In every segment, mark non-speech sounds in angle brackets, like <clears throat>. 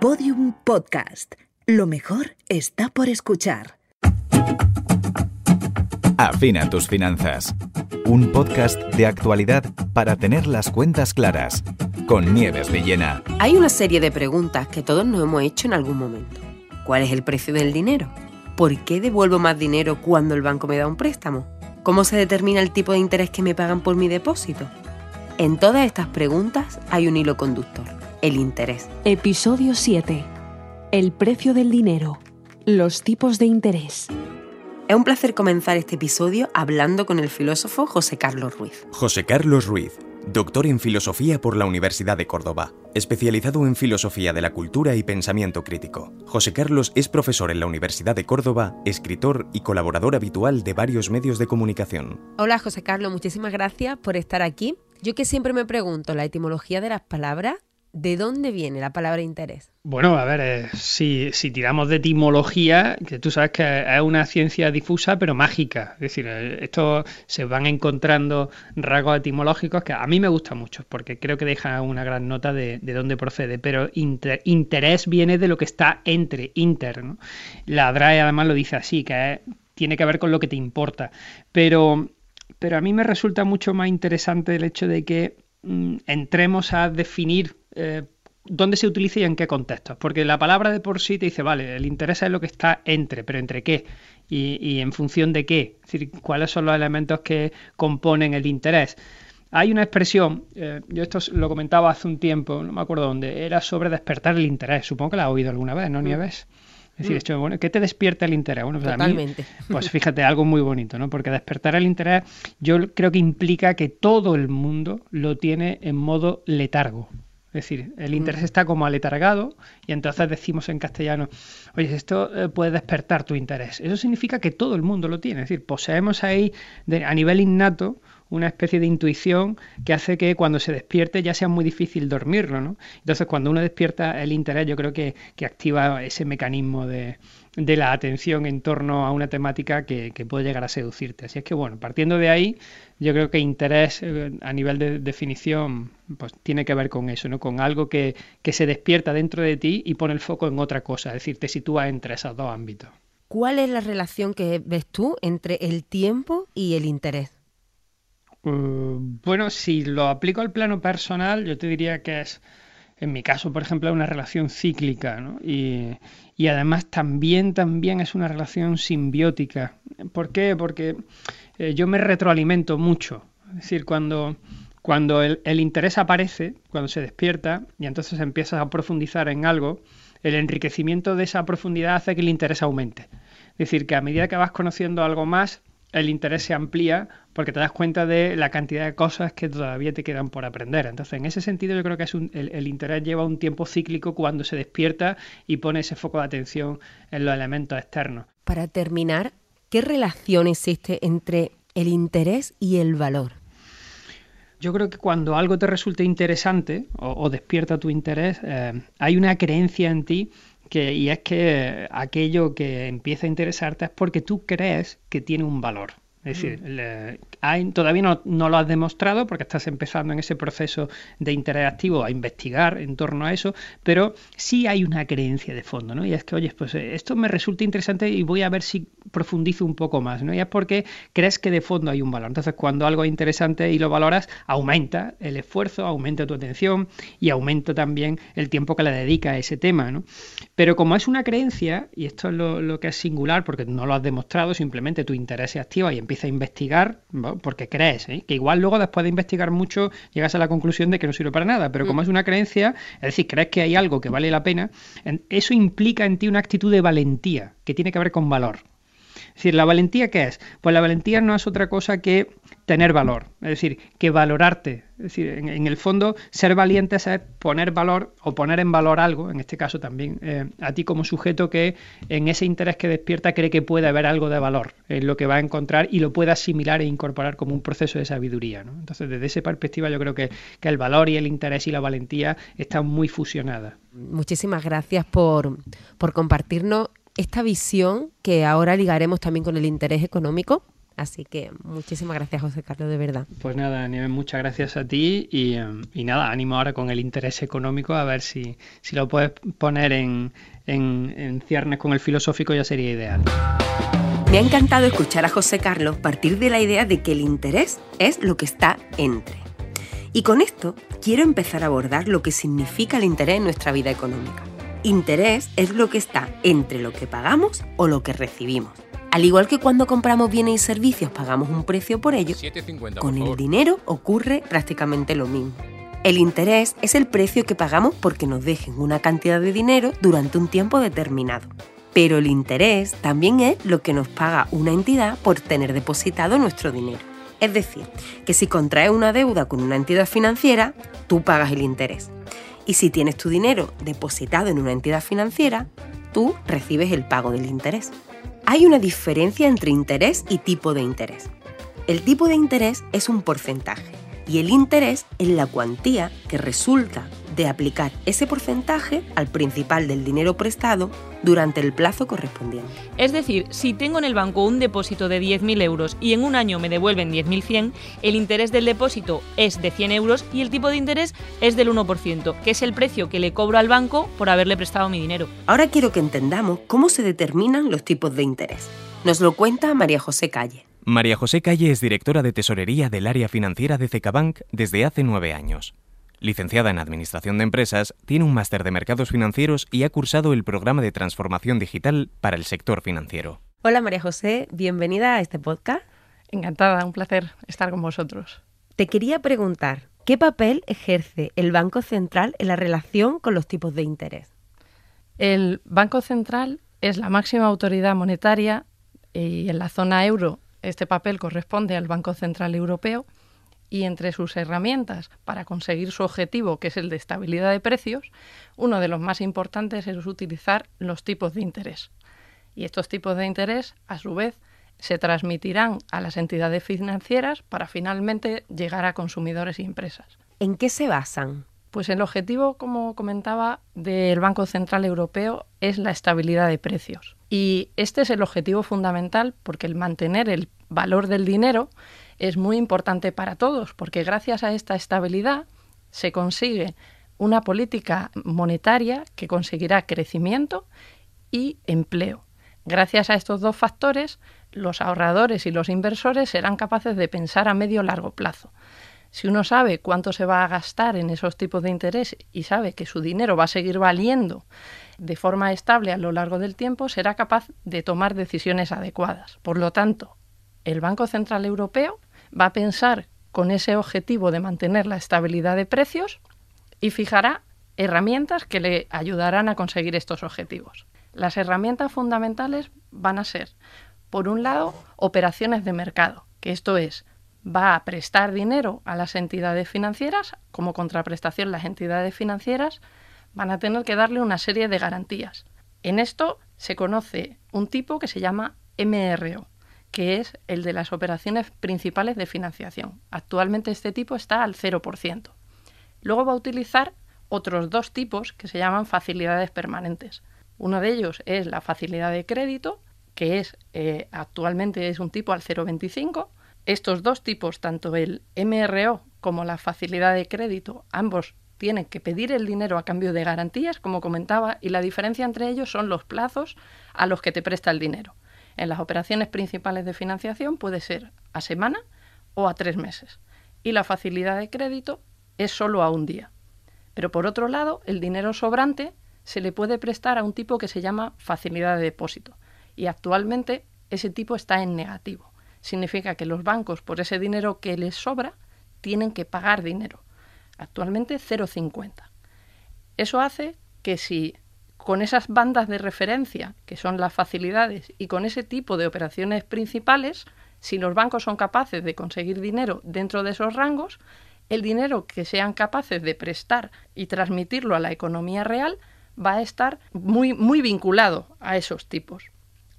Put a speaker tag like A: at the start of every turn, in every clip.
A: Podium Podcast. Lo mejor está por escuchar.
B: Afina tus finanzas. Un podcast de actualidad para tener las cuentas claras. Con Nieves Villena.
C: Hay una serie de preguntas que todos nos hemos hecho en algún momento. ¿Cuál es el precio del dinero? ¿Por qué devuelvo más dinero cuando el banco me da un préstamo? ¿Cómo se determina el tipo de interés que me pagan por mi depósito? En todas estas preguntas hay un hilo conductor, el interés.
D: Episodio 7. El precio del dinero. Los tipos de interés.
C: Es un placer comenzar este episodio hablando con el filósofo José Carlos Ruiz.
B: José Carlos Ruiz, doctor en filosofía por la Universidad de Córdoba, especializado en filosofía de la cultura y pensamiento crítico. José Carlos es profesor en la Universidad de Córdoba, escritor y colaborador habitual de varios medios de comunicación.
C: Hola José Carlos, muchísimas gracias por estar aquí. Yo que siempre me pregunto la etimología de las palabras, ¿de dónde viene la palabra interés?
E: Bueno, a ver, eh, si, tiramos de etimología, que tú sabes que es una ciencia difusa pero mágica, es decir, eh, esto se van encontrando rasgos etimológicos que a mí me gustan mucho, porque creo que deja una gran nota de, dónde procede, pero interés viene de lo que está entre, inter, ¿no? La DRAE además lo dice así, que tiene que ver con lo que te importa, pero pero a mí me resulta mucho más interesante el hecho de que mm, entremos a definir eh, dónde se utiliza y en qué contextos. Porque la palabra de por sí te dice, vale, el interés es lo que está entre, pero ¿entre qué? Y, en función de qué. Es decir, cuáles son los elementos que componen el interés. Hay una expresión, eh, yo esto lo comentaba hace un tiempo, no me acuerdo dónde, era sobre despertar el interés. Supongo que la has oído alguna vez, ¿no, mm. Nieves? Es decir, mm. esto, bueno, ¿qué te despierta el interés? Bueno,
C: pues Totalmente.
E: pues fíjate, algo muy bonito, ¿no? Porque despertar el interés yo creo que implica que todo el mundo lo tiene en modo letargo. Es decir, el interés mm. está como aletargado y entonces decimos en castellano, oye, esto eh, puede despertar tu interés. Eso significa que todo el mundo lo tiene. Es decir, poseemos ahí a nivel innato una especie de intuición que hace que cuando se despierte ya sea muy difícil dormirlo, ¿no? Entonces, cuando uno despierta el interés, yo creo que, activa ese mecanismo de, la atención en torno a una temática que, puede llegar a seducirte. Así es que, bueno, partiendo de ahí, yo creo que interés eh, a nivel de definición, pues tiene que ver con eso, ¿no? Con algo que, que se despierta dentro de ti y pone el foco en otra cosa, es decir, te sitúa entre esos dos ámbitos.
C: ¿Cuál es la relación que ves tú entre el tiempo y el interés?
E: Eh, bueno, si lo aplico al plano personal, yo te diría que es, en mi caso, por ejemplo, una relación cíclica, ¿no? Y, además también, también es una relación simbiótica. ¿Por qué? Porque eh, yo me retroalimento mucho. Es decir, cuando, cuando el, el, interés aparece, cuando se despierta, y entonces empiezas a profundizar en algo, el enriquecimiento de esa profundidad hace que el interés aumente. Es decir, que a medida que vas conociendo algo más, el interés se amplía porque te das cuenta de la cantidad de cosas que todavía te quedan por aprender. Entonces, en ese sentido, yo creo que es el, interés lleva un tiempo cíclico cuando se despierta y pone ese foco de atención en los elementos externos.
C: Para terminar, ¿qué relación existe entre el interés y el valor?
E: Yo creo que cuando algo te resulta interesante o, despierta tu interés, eh, hay una creencia en ti y es que aquello que empieza a interesarte es porque tú crees que tiene un valor. Es decir, mm. todavía no, lo has demostrado porque estás empezando en ese proceso de interés activo a investigar en torno a eso, pero sí hay una creencia de fondo, ¿no? Y es que, oye, pues eh, esto me resulta interesante y voy a ver si profundizo un poco más, ¿no? Y es porque crees que de fondo hay un valor. Entonces, cuando algo es interesante y lo valoras, aumenta el esfuerzo, aumenta tu atención y aumenta también el tiempo que le dedica a ese tema, ¿no? Pero como es una creencia, y esto es lo, que es singular porque no lo has demostrado, simplemente tu interés se activa y empieza a investigar, porque crees, ¿eh? que igual luego después de investigar mucho llegas a la conclusión de que no sirve para nada, pero como mm. es una creencia, es decir, crees que hay algo que vale la pena, eso implica en ti una actitud de valentía, que tiene que ver con valor. Es decir, ¿la valentía qué es? Pues la valentía no es otra cosa que tener valor, es decir, que valorarte. Es decir, en, el fondo, ser valiente es poner valor o poner en valor algo, en este caso también eh, a ti como sujeto que en ese interés que despierta cree que puede haber algo de valor en lo que va a encontrar y lo puede asimilar e incorporar como un proceso de sabiduría. Entonces, desde esa perspectiva, yo creo que, que el valor y el interés y la valentía están muy fusionadas.
C: Muchísimas gracias por, por compartirnos esta visión que ahora ligaremos también con el interés económico Así que muchísimas gracias, José Carlos, de verdad.
E: Pues nada, Nieves, muchas gracias a ti y, y, nada, ánimo ahora con el interés económico a ver si, si lo puedes poner en, en, en ciernes con el filosófico ya sería ideal.
C: Me ha encantado escuchar a José Carlos partir de la idea de que el interés es lo que está entre. Y con esto quiero empezar a abordar lo que significa el interés en nuestra vida económica. Interés es lo que está entre lo que pagamos o lo que recibimos. Al igual que cuando compramos bienes y servicios pagamos un precio por ello, con el dinero ocurre prácticamente lo mismo. El interés es el precio que pagamos porque nos dejen una cantidad de dinero durante un tiempo determinado. Pero el interés también es lo que nos paga una entidad por tener depositado nuestro dinero. Es decir, que si contraes una deuda con una entidad financiera, tú pagas el interés. Y si tienes tu dinero depositado en una entidad financiera, tú recibes el pago del interés. Hay una diferencia entre interés y tipo de interés. El tipo de interés es un porcentaje y el interés es la cuantía que resulta de aplicar ese porcentaje al principal del dinero prestado durante el plazo correspondiente.
F: Es decir, si tengo en el banco un depósito de 10.000 euros y en un año me devuelven 10.100, el interés del depósito es de 100 euros y el tipo de interés es del 1%, que es el precio que le cobro al banco por haberle prestado mi dinero.
C: Ahora quiero que entendamos cómo se determinan los tipos de interés. Nos lo cuenta María José Calle.
B: María José Calle es directora de tesorería del área financiera de Cecabank desde hace nueve años. Licenciada en Administración de Empresas, tiene un máster de mercados financieros y ha cursado el programa de transformación digital para el sector financiero.
C: Hola María José, bienvenida a este podcast.
G: Encantada, un placer estar con vosotros.
C: Te quería preguntar, ¿qué papel ejerce el Banco Central en la relación con los tipos de interés?
G: El Banco Central es la máxima autoridad monetaria y en la zona euro este papel corresponde al Banco Central Europeo y entre sus herramientas para conseguir su objetivo, que es el de estabilidad de precios, uno de los más importantes es utilizar los tipos de interés. Y estos tipos de interés, a su vez, se transmitirán a las entidades financieras para finalmente llegar a consumidores y empresas.
C: ¿En qué se basan?
G: Pues el objetivo, como comentaba, del Banco Central Europeo es la estabilidad de precios. Y este es el objetivo fundamental porque el mantener el valor del dinero es muy importante para todos, porque gracias a esta estabilidad se consigue una política monetaria que conseguirá crecimiento y empleo. Gracias a estos dos factores, los ahorradores y los inversores serán capaces de pensar a medio largo plazo. Si uno sabe cuánto se va a gastar en esos tipos de interés y sabe que su dinero va a seguir valiendo de forma estable a lo largo del tiempo, será capaz de tomar decisiones adecuadas. Por lo tanto, el Banco Central Europeo va a pensar con ese objetivo de mantener la estabilidad de precios y fijará herramientas que le ayudarán a conseguir estos objetivos. Las herramientas fundamentales van a ser, por un lado, operaciones de mercado, que esto es, va a prestar dinero a las entidades financieras, como contraprestación las entidades financieras van a tener que darle una serie de garantías. En esto se conoce un tipo que se llama MRO, que es el de las operaciones principales de financiación. Actualmente este tipo está al 0%. Luego va a utilizar otros dos tipos que se llaman facilidades permanentes. Uno de ellos es la facilidad de crédito, que es eh, actualmente es un tipo al 0,25. Estos dos tipos, tanto el MRO como la facilidad de crédito, ambos tienen que pedir el dinero a cambio de garantías, como comentaba, y la diferencia entre ellos son los plazos a los que te presta el dinero. En las operaciones principales de financiación puede ser a semana o a tres meses. Y la facilidad de crédito es solo a un día. Pero por otro lado, el dinero sobrante se le puede prestar a un tipo que se llama facilidad de depósito. Y actualmente ese tipo está en negativo. Significa que los bancos, por ese dinero que les sobra, tienen que pagar dinero. Actualmente 0,50. Eso hace que si con esas bandas de referencia, que son las facilidades, y con ese tipo de operaciones principales, si los bancos son capaces de conseguir dinero dentro de esos rangos, el dinero que sean capaces de prestar y transmitirlo a la economía real va a estar muy, muy vinculado a esos tipos.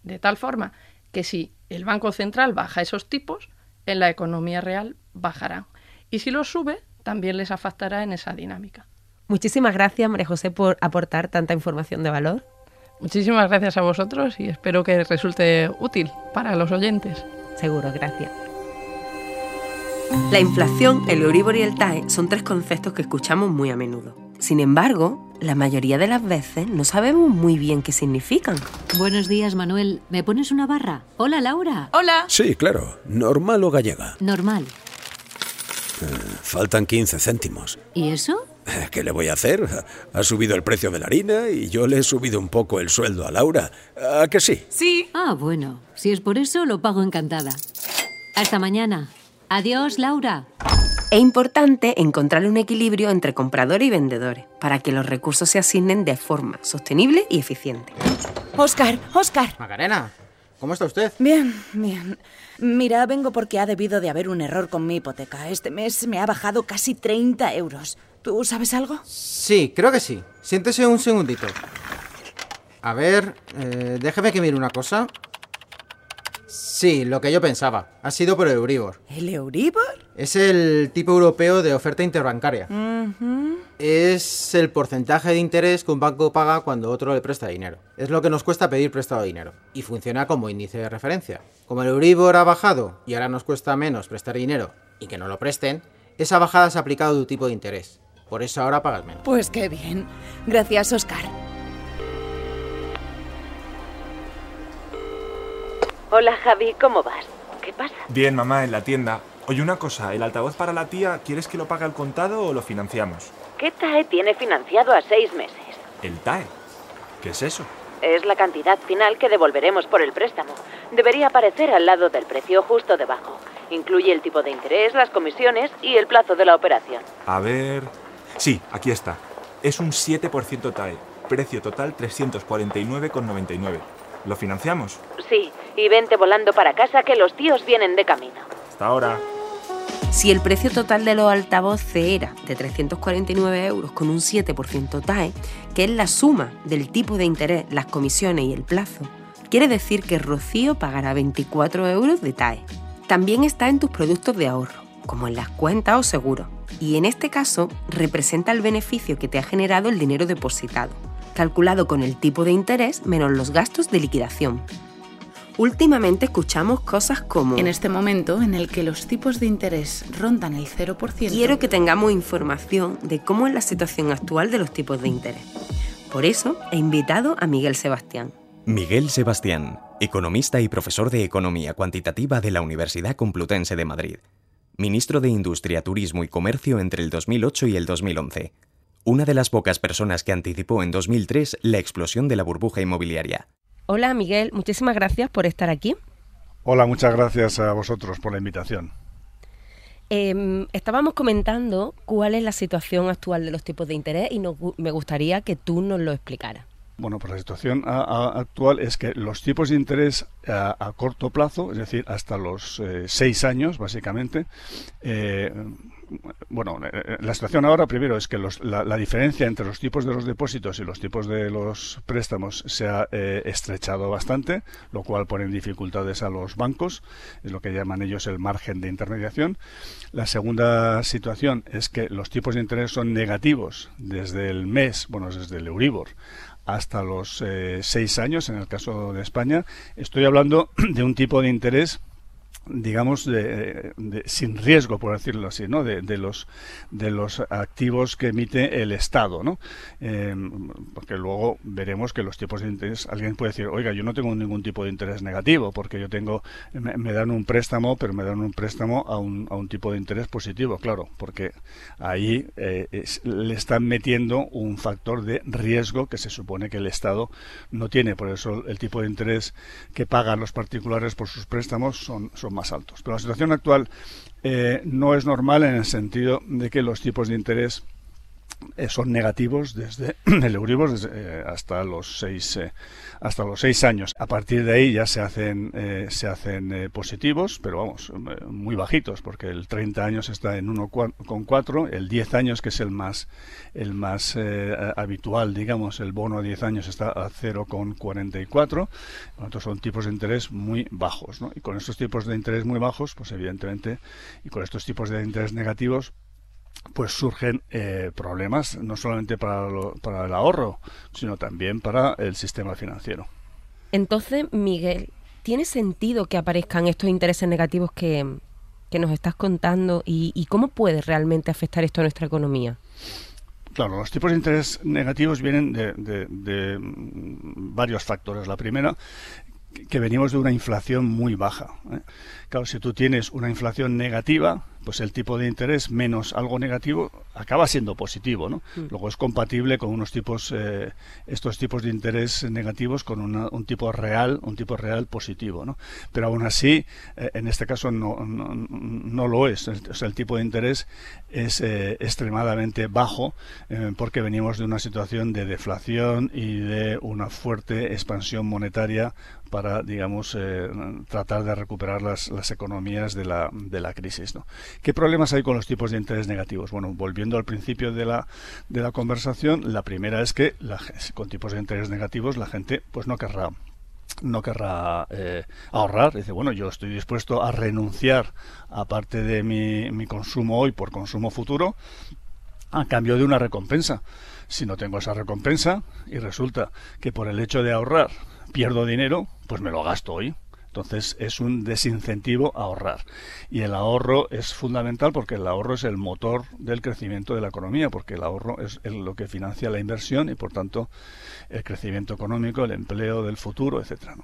G: De tal forma que si el Banco Central baja esos tipos, en la economía real bajarán. Y si los sube, también les afectará en esa dinámica.
C: Muchísimas gracias, María José, por aportar tanta información de valor.
G: Muchísimas gracias a vosotros y espero que resulte útil para los oyentes.
H: Seguro, gracias.
C: La inflación, el Euribor y el TAE son tres conceptos que escuchamos muy a menudo. Sin embargo, la mayoría de las veces no sabemos muy bien qué significan.
H: Buenos días, Manuel. ¿Me pones una barra? Hola, Laura.
I: Hola.
J: Sí, claro. ¿Normal o gallega?
H: Normal.
J: Eh, faltan 15 céntimos.
H: ¿Y eso?
J: ¿Qué le voy a hacer? Ha subido el precio de la harina y yo le he subido un poco el sueldo a Laura. ¿A que sí?
I: Sí.
H: Ah, bueno. Si es por eso, lo pago encantada. Hasta mañana. Adiós, Laura.
C: Es importante encontrar un equilibrio entre compradores y vendedores para que los recursos se asignen de forma sostenible y eficiente.
I: Oscar, Oscar.
K: Macarena, ¿cómo está usted?
I: Bien, bien. Mira, vengo porque ha debido de haber un error con mi hipoteca. Este mes me ha bajado casi 30 euros. ¿Tú sabes algo?
K: Sí, creo que sí. Siéntese un segundito. A ver, eh, déjeme que mire una cosa. Sí, lo que yo pensaba. Ha sido por el Euribor.
I: ¿El Euribor?
K: Es el tipo europeo de oferta interbancaria. Es el porcentaje de interés que un banco paga cuando otro le presta dinero. Es lo que nos cuesta pedir prestado dinero. Y funciona como índice de referencia. Como el Euribor ha bajado y ahora nos cuesta menos prestar dinero y que no lo presten, esa bajada se ha aplicado a tu tipo de interés. Por eso ahora pagas menos.
I: Pues qué bien. Gracias, Oscar.
L: Hola Javi, ¿cómo vas? ¿Qué pasa?
M: Bien, mamá, en la tienda. Oye, una cosa, ¿el altavoz para la tía quieres que lo pague al contado o lo financiamos?
L: ¿Qué TAE tiene financiado a seis meses?
M: ¿El TAE? ¿Qué es eso?
L: Es la cantidad final que devolveremos por el préstamo. Debería aparecer al lado del precio justo debajo. Incluye el tipo de interés, las comisiones y el plazo de la operación.
M: A ver... Sí, aquí está. Es un 7% TAE. Precio total 349,99. ¿Lo financiamos?
L: Sí, y vente volando para casa que los tíos vienen de camino.
M: Hasta ahora.
C: Si el precio total de los altavoces era de 349 euros con un 7% TAE, que es la suma del tipo de interés, las comisiones y el plazo, quiere decir que Rocío pagará 24 euros de TAE. También está en tus productos de ahorro, como en las cuentas o seguros, y en este caso representa el beneficio que te ha generado el dinero depositado, calculado con el tipo de interés menos los gastos de liquidación. Últimamente escuchamos cosas como...
I: En este momento en el que los tipos de interés rondan el 0%...
C: Quiero que tengamos información de cómo es la situación actual de los tipos de interés. Por eso he invitado a Miguel Sebastián.
B: Miguel Sebastián, economista y profesor de Economía Cuantitativa de la Universidad Complutense de Madrid. Ministro de Industria, Turismo y Comercio entre el 2008 y el 2011. Una de las pocas personas que anticipó en 2003 la explosión de la burbuja inmobiliaria.
C: Hola Miguel, muchísimas gracias por estar aquí.
N: Hola, muchas gracias a vosotros por la invitación.
C: Eh, estábamos comentando cuál es la situación actual de los tipos de interés y nos, me gustaría que tú nos lo explicaras.
N: Bueno, pues la situación a, a, actual es que los tipos de interés a, a corto plazo, es decir, hasta los eh, seis años, básicamente, eh, bueno, la situación ahora primero es que la, diferencia entre los tipos de los depósitos y los tipos de los préstamos se ha eh, estrechado bastante, lo cual pone en dificultades a los bancos, es lo que llaman ellos el margen de intermediación. La segunda situación es que los tipos de interés son negativos desde el mes, bueno, desde el Euribor hasta los eh, seis años, en el caso de España. Estoy hablando <clears throat> de un tipo de interés digamos de, sin riesgo por decirlo así no de, de, los de los activos que emite el estado no eh, porque luego veremos que los tipos de interés alguien puede decir oiga yo no tengo ningún tipo de interés negativo porque yo tengo me, dan un préstamo pero me dan un préstamo a un, a un tipo de interés positivo claro porque ahí eh, le están metiendo un factor de riesgo que se supone que el estado no tiene. Por eso el tipo de interés que pagan los particulares por sus préstamos son, son más altos. Pero la situación actual eh, no es normal en el sentido de que los tipos de interés son negativos desde <clears throat> el Euribor eh, hasta los seis eh, hasta los seis años. A partir de ahí ya se hacen eh, se hacen positivos, pero vamos muy bajitos, porque el 30 años está en 1,4, el 10 años que es el más el más habitual, digamos, el bono a 10 años está a 0,44. Otros son tipos de interés muy bajos. Y con estos tipos de interés muy bajos, pues evidentemente, y con estos tipos de interés negativos, pues surgen eh, problemas no solamente para, lo, para el ahorro, sino también para el sistema financiero.
C: Entonces, Miguel, ¿tiene sentido que aparezcan estos intereses negativos que, nos estás contando y, cómo puede realmente afectar esto a nuestra economía?
N: Claro, los tipos de interés negativos vienen de, varios factores. La primera, que venimos de una inflación muy baja. ¿eh? Claro, si tú tienes una inflación negativa, pues el tipo de interés menos algo negativo acaba siendo positivo, ¿no? Mm. Luego es compatible con unos tipos, eh, estos tipos de interés negativos con un tipo real, un tipo real positivo, ¿no? Pero aún así, eh, en este caso no, no, lo es. O sea, el tipo de interés es eh, extremadamente bajo porque venimos de una situación de deflación y de una fuerte expansión monetaria para, digamos, tratar de recuperar las, las economías de la, de la crisis, ¿no? ¿Qué problemas hay con los tipos de interés negativos? Bueno, volviendo al principio de la, de la conversación, la primera es que con tipos de interés negativos la gente pues no querrá no querrá eh, ahorrar. Dice, bueno, yo estoy dispuesto a renunciar a parte de mi, mi consumo hoy por consumo futuro a cambio de una recompensa. Si no tengo esa recompensa y resulta que por el hecho de ahorrar pierdo dinero, pues me lo gasto hoy. Entonces es un desincentivo a ahorrar. Y el ahorro es fundamental porque el ahorro es el motor del crecimiento de la economía, porque el ahorro es lo que financia la inversión y por tanto el crecimiento económico, el empleo del futuro, etcétera.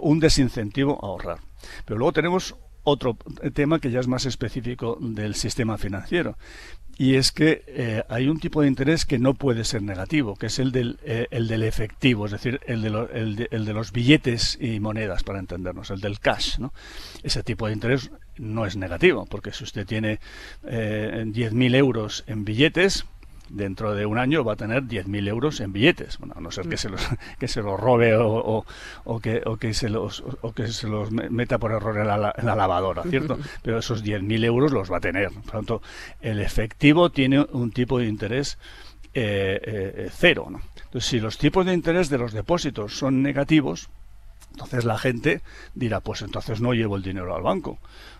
N: Un desincentivo a ahorrar. Pero luego tenemos otro tema que ya es más específico del sistema financiero y es que eh, hay un tipo de interés que no puede ser negativo, que es el del, eh, el del efectivo, es decir, el de, el, de, el de, los billetes y monedas, para entendernos, el del cash. ¿no? Ese tipo de interés no es negativo, porque si usted tiene eh, 10.000 euros en billetes, dentro de un año va a tener 10.000 euros en billetes, bueno, a no ser que se los, <laughs> que se los robe o, o, que, o, que se los, o que se los meta por error en la, en la lavadora, ¿cierto? <laughs> Pero esos 10.000 euros los va a tener. Por lo tanto, el efectivo tiene un tipo de interés eh, eh, cero. ¿no? Entonces, si los tipos de interés de los depósitos son negativos, entonces la gente dirá, pues entonces no llevo el dinero al banco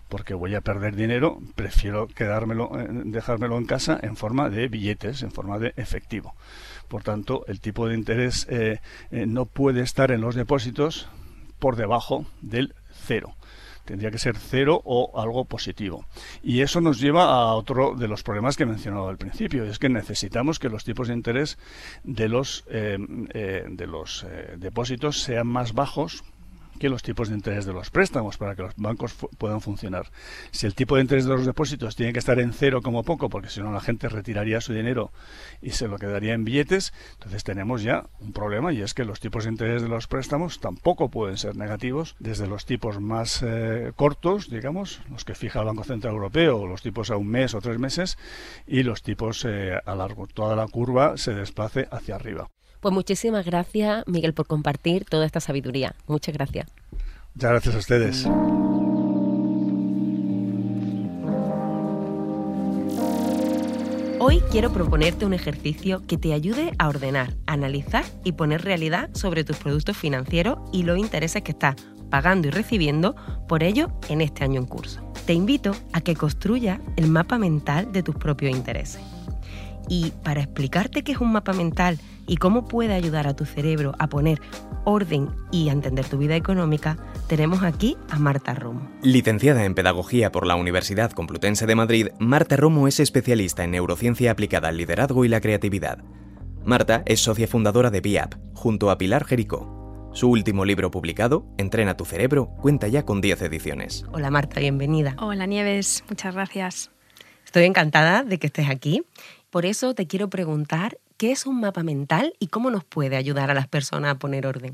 N: porque voy a perder dinero, prefiero quedármelo, eh, dejármelo en casa en forma de billetes, en forma de efectivo. Por tanto, el tipo de interés eh, eh, no puede estar en los depósitos por debajo del cero. Tendría que ser cero o algo positivo. Y eso nos lleva a otro de los problemas que he mencionado al principio, es que necesitamos que los tipos de interés de los, de los depósitos sean más bajos que los tipos de interés de los préstamos para que los bancos puedan funcionar. Si el tipo de interés de los depósitos tiene que estar en cero como poco, porque si no la gente retiraría su dinero y se lo quedaría en billetes, entonces tenemos ya un problema y es que los tipos de interés de los préstamos tampoco pueden ser negativos, desde los tipos más eh, cortos, digamos, los que fija el Banco Central Europeo, los tipos a un mes o tres meses, y los tipos eh, a largo. Toda la curva se desplace hacia arriba.
C: Pues muchísimas gracias, Miguel, por compartir toda esta sabiduría. Muchas gracias.
N: Muchas gracias a ustedes.
C: Hoy quiero proponerte un ejercicio que te ayude a ordenar, analizar y poner realidad sobre tus productos financieros y los intereses que estás pagando y recibiendo por ello en este año en curso. Te invito a que construyas el mapa mental de tus propios intereses. Y para explicarte qué es un mapa mental y cómo puede ayudar a tu cerebro a poner orden y a entender tu vida económica, tenemos aquí a Marta Romo.
B: Licenciada en Pedagogía por la Universidad Complutense de Madrid, Marta Romo es especialista en neurociencia aplicada al liderazgo y la creatividad. Marta es socia fundadora de BIAP, junto a Pilar Jericó. Su último libro publicado, Entrena tu cerebro, cuenta ya con 10 ediciones.
C: Hola Marta, bienvenida.
O: Hola Nieves, muchas gracias.
C: Estoy encantada de que estés aquí por eso te quiero preguntar, ¿qué es un mapa mental y cómo nos puede ayudar a las personas a poner orden?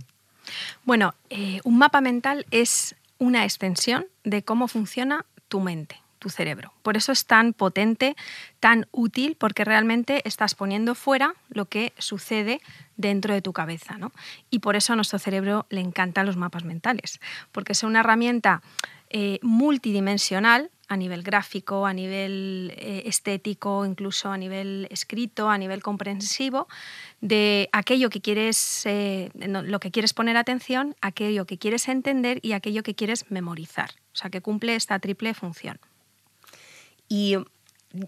O: Bueno, eh, un mapa mental es una extensión de cómo funciona tu mente, tu cerebro. Por eso es tan potente, tan útil, porque realmente estás poniendo fuera lo que sucede dentro de tu cabeza. Y por eso a nuestro cerebro le encantan los mapas mentales, porque es una herramienta eh, multidimensional a nivel gráfico, a nivel eh, estético, incluso a nivel escrito, a nivel comprensivo, de aquello que quieres, eh, lo que quieres poner atención, aquello que quieres entender y aquello que quieres memorizar. O sea, que cumple esta triple función.
C: Y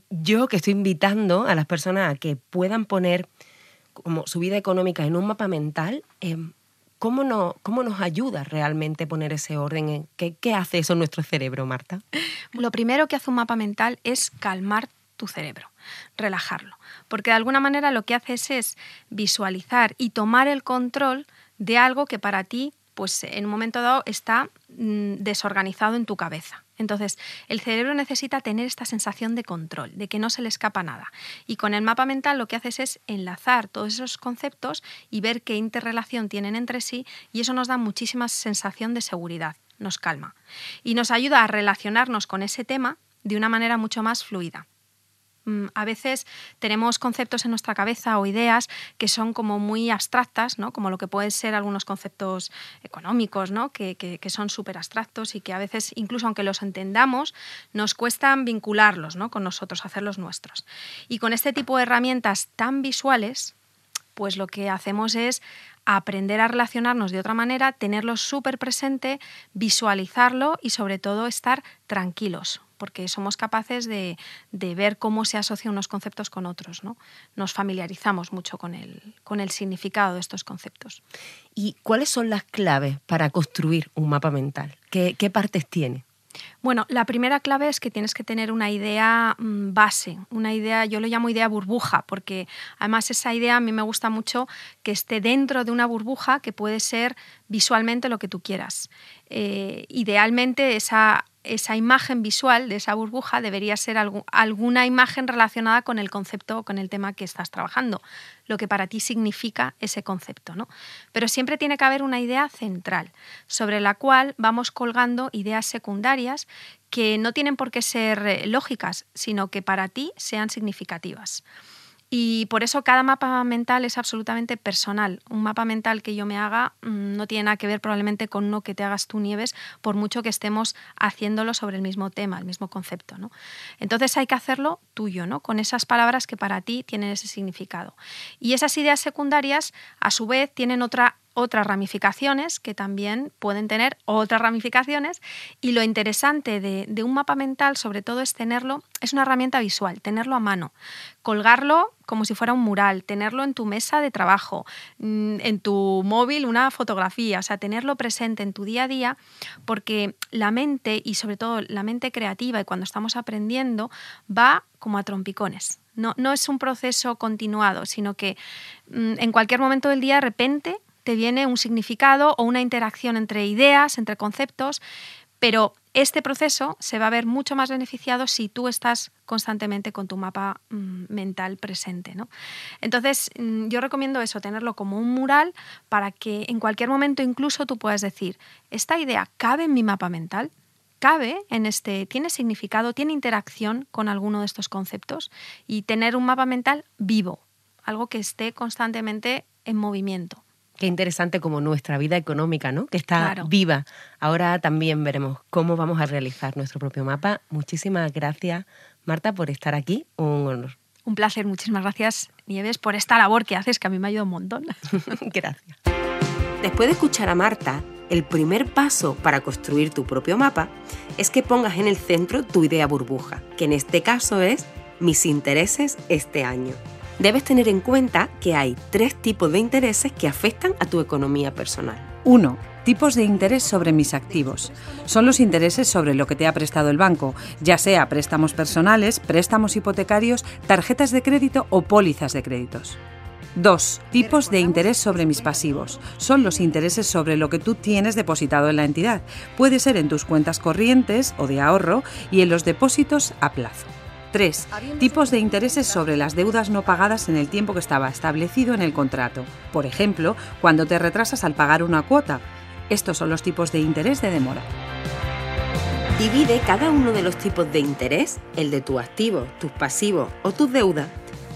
C: yo que estoy invitando a las personas a que puedan poner como su vida económica en un mapa mental, em, ¿cómo, no, ¿cómo nos ayuda realmente poner ese orden? ¿Qué, ¿Qué hace eso en nuestro cerebro, Marta? <laughs>
O: Lo primero que hace un mapa mental es calmar tu cerebro, relajarlo, porque de alguna manera lo que haces es visualizar y tomar el control de algo que para ti pues en un momento dado está mm, desorganizado en tu cabeza. Entonces, el cerebro necesita tener esta sensación de control, de que no se le escapa nada. Y con el mapa mental lo que haces es enlazar todos esos conceptos y ver qué interrelación tienen entre sí y eso nos da muchísima sensación de seguridad, nos calma. Y nos ayuda a relacionarnos con ese tema de una manera mucho más fluida. Mm, a veces tenemos conceptos en nuestra cabeza o ideas que son como muy abstractas, ¿no? como lo que pueden ser algunos conceptos económicos, ¿no? que, que, son súper abstractos y que a veces, incluso aunque los entendamos, nos cuestan vincularlos ¿no? con nosotros, hacerlos nuestros. Y con este tipo de herramientas tan visuales, pues lo que hacemos es aprender a relacionarnos de otra manera, tenerlo súper presente, visualizarlo y sobre todo estar tranquilos, porque somos capaces de, ver cómo se asocian unos conceptos con otros. ¿no? Nos familiarizamos mucho con el, con el significado de estos conceptos.
C: ¿Y cuáles son las claves para construir un mapa mental? ¿Qué, qué partes tiene?
O: Bueno, la primera clave es que tienes que tener una idea mm, base, una idea, yo lo llamo idea burbuja, porque además esa idea a mí me gusta mucho que esté dentro de una burbuja que puede ser visualmente lo que tú quieras. Eh, idealmente esa esa imagen visual de esa burbuja debería ser alguna imagen relacionada con el concepto o con el tema que estás trabajando, lo que para ti significa ese concepto. ¿no? Pero siempre tiene que haber una idea central sobre la cual vamos colgando ideas secundarias que no tienen por qué ser eh, lógicas, sino que para ti sean significativas. Y por eso cada mapa mental es absolutamente personal. Un mapa mental que yo me haga mm, no tiene nada que ver probablemente con uno que te hagas tú, Nieves, por mucho que estemos haciéndolo sobre el mismo tema, el mismo concepto. ¿no? Entonces hay que hacerlo tuyo, ¿no? con esas palabras que para ti tienen ese significado. Y esas ideas secundarias, a su vez, tienen otra otras ramificaciones que también pueden tener otras ramificaciones y lo interesante de, un mapa mental sobre todo es tenerlo, es una herramienta visual, tenerlo a mano, colgarlo como si fuera un mural, tenerlo en tu mesa de trabajo, mm, en tu móvil una fotografía, o sea, tenerlo presente en tu día a día porque la mente y sobre todo la mente creativa y cuando estamos aprendiendo va como a trompicones. No, no es un proceso continuado, sino que mm, en cualquier momento del día de repente te viene un significado o una interacción entre ideas, entre conceptos, pero este proceso se va a ver mucho más beneficiado si tú estás constantemente con tu mapa mm, mental presente. ¿no? Entonces, mm, yo recomiendo eso, tenerlo como un mural para que en cualquier momento incluso tú puedas decir, ¿esta idea cabe en mi mapa mental? ¿Cabe en este, tiene significado, tiene interacción con alguno de estos conceptos? Y tener un mapa mental vivo, algo que esté constantemente en movimiento.
C: Qué interesante como nuestra vida económica, ¿no? Que está viva. Ahora también veremos cómo vamos a realizar nuestro propio mapa. Muchísimas gracias, Marta, por estar aquí. Un honor.
O: Un placer. Muchísimas gracias, Nieves, por esta labor que haces, que a mí me ha ayudado un montón. <laughs>
C: gracias. Después de escuchar a Marta, el primer paso para construir tu propio mapa es que pongas en el centro tu idea burbuja, que en este caso es mis intereses este año debes tener en cuenta que hay tres tipos de intereses que afectan a tu economía personal.
P: 1. Tipos de interés sobre mis activos. Son los intereses sobre lo que te ha prestado el banco, ya sea préstamos personales, préstamos hipotecarios, tarjetas de crédito o pólizas de créditos. 2. Tipos de interés sobre mis pasivos. Son los intereses sobre lo que tú tienes depositado en la entidad. Puede ser en tus cuentas corrientes o de ahorro y en los depósitos a plazo. 3. Tipos de intereses sobre las deudas no pagadas en el tiempo que estaba establecido en el contrato. Por ejemplo, cuando te retrasas al pagar una cuota. Estos son los tipos de interés de demora.
C: Divide cada uno de los tipos de interés, el de tu activo, tus pasivos o tus deudas,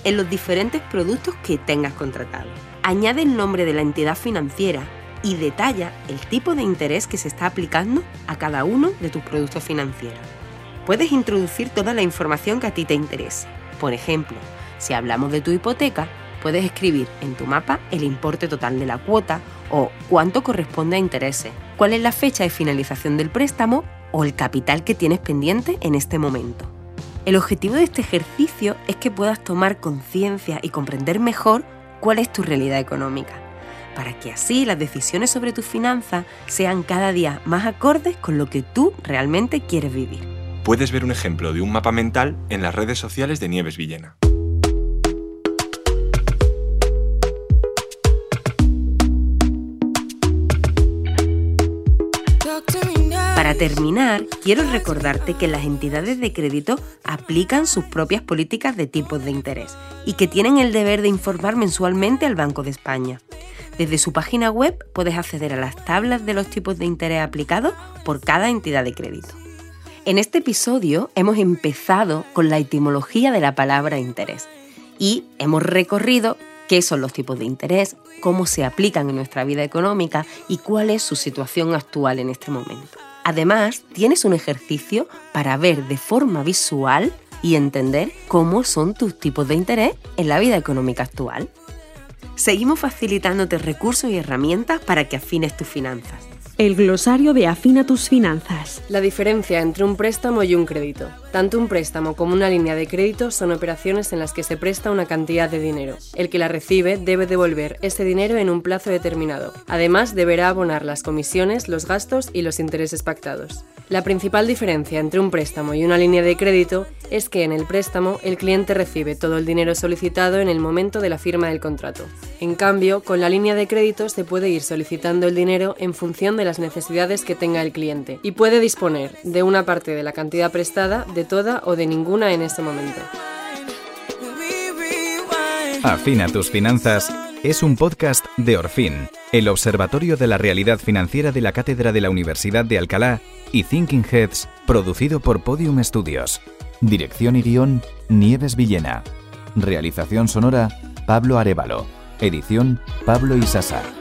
C: en los diferentes productos que tengas contratado. Añade el nombre de la entidad financiera y detalla el tipo de interés que se está aplicando a cada uno de tus productos financieros puedes introducir toda la información que a ti te interese. Por ejemplo, si hablamos de tu hipoteca, puedes escribir en tu mapa el importe total de la cuota o cuánto corresponde a intereses, cuál es la fecha de finalización del préstamo o el capital que tienes pendiente en este momento. El objetivo de este ejercicio es que puedas tomar conciencia y comprender mejor cuál es tu realidad económica. para que así las decisiones sobre tus finanzas sean cada día más acordes con lo que tú realmente quieres vivir.
M: Puedes ver un ejemplo de un mapa mental en las redes sociales de Nieves Villena.
C: Para terminar, quiero recordarte que las entidades de crédito aplican sus propias políticas de tipos de interés y que tienen el deber de informar mensualmente al Banco de España. Desde su página web puedes acceder a las tablas de los tipos de interés aplicados por cada entidad de crédito. En este episodio hemos empezado con la etimología de la palabra interés y hemos recorrido qué son los tipos de interés, cómo se aplican en nuestra vida económica y cuál es su situación actual en este momento. Además, tienes un ejercicio para ver de forma visual y entender cómo son tus tipos de interés en la vida económica actual. Seguimos facilitándote recursos y herramientas para que afines tus finanzas.
D: El glosario de Afina tus finanzas.
Q: La diferencia entre un préstamo y un crédito. Tanto un préstamo como una línea de crédito son operaciones en las que se presta una cantidad de dinero. El que la recibe debe devolver ese dinero en un plazo determinado. Además, deberá abonar las comisiones, los gastos y los intereses pactados. La principal diferencia entre un préstamo y una línea de crédito es que en el préstamo el cliente recibe todo el dinero solicitado en el momento de la firma del contrato. En cambio, con la línea de crédito se puede ir solicitando el dinero en función de las necesidades que tenga el cliente y puede disponer de una parte de la cantidad prestada, de toda o de ninguna en ese momento.
R: Afina tus finanzas es un podcast de Orfin, el Observatorio de la Realidad Financiera de la Cátedra de la Universidad de Alcalá y Thinking Heads, producido por Podium Studios. Dirección y guion, Nieves Villena. Realización sonora, Pablo Arevalo. Edición, Pablo Isasar.